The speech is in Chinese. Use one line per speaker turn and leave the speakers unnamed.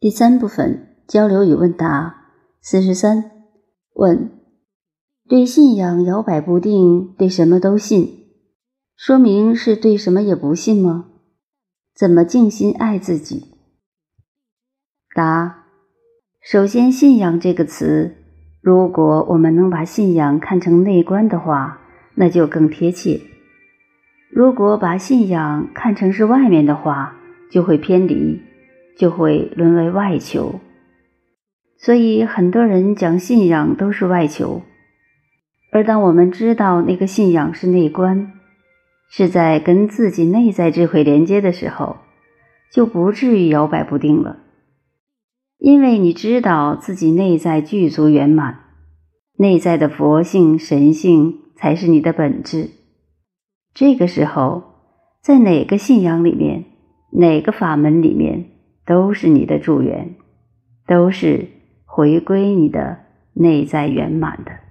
第三部分交流与问答四十三问：对信仰摇摆不定，对什么都信，说明是对什么也不信吗？怎么静心爱自己？答：首先，信仰这个词，如果我们能把信仰看成内观的话，那就更贴切；如果把信仰看成是外面的话，就会偏离。就会沦为外求，所以很多人讲信仰都是外求。而当我们知道那个信仰是内观，是在跟自己内在智慧连接的时候，就不至于摇摆不定了。因为你知道自己内在具足圆满，内在的佛性、神性才是你的本质。这个时候，在哪个信仰里面，哪个法门里面。都是你的助缘，都是回归你的内在圆满的。